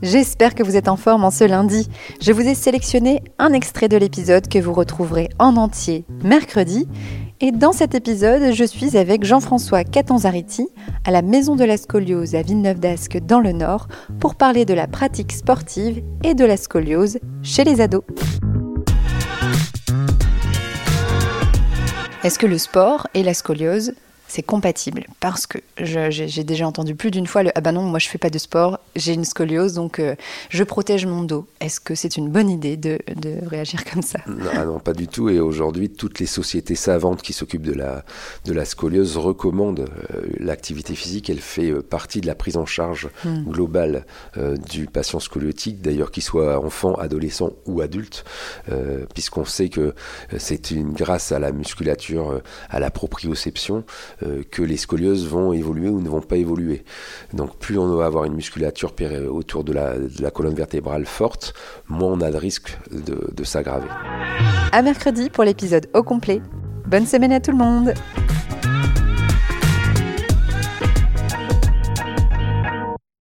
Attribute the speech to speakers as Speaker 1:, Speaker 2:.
Speaker 1: J'espère que vous êtes en forme en ce lundi. Je vous ai sélectionné un extrait de l'épisode que vous retrouverez en entier mercredi. Et dans cet épisode, je suis avec Jean-François Catanzariti à la Maison de la Scoliose à Villeneuve-d'Ascq dans le Nord pour parler de la pratique sportive et de la scoliose chez les ados. Est-ce que le sport et la scoliose c'est compatible parce que j'ai déjà entendu plus d'une fois le ah ben non moi je fais pas de sport j'ai une scoliose donc euh, je protège mon dos. Est-ce que c'est une bonne idée de, de réagir comme ça?
Speaker 2: Non, ah non, pas du tout. Et aujourd'hui toutes les sociétés savantes qui s'occupent de la de la scoliose recommandent euh, l'activité physique elle fait euh, partie de la prise en charge hmm. globale du patient scoliotique d'ailleurs qu'il soit enfant adolescent ou adulte puisqu'on sait que c'est une grâce à la musculature à la proprioception euh, que les scolioses vont évoluer ou ne vont pas évoluer. Donc plus on va avoir une musculature autour de la, colonne vertébrale forte, moins on a de risque de, de s'aggraver.
Speaker 1: À mercredi pour l'épisode au complet. Bonne semaine à tout le monde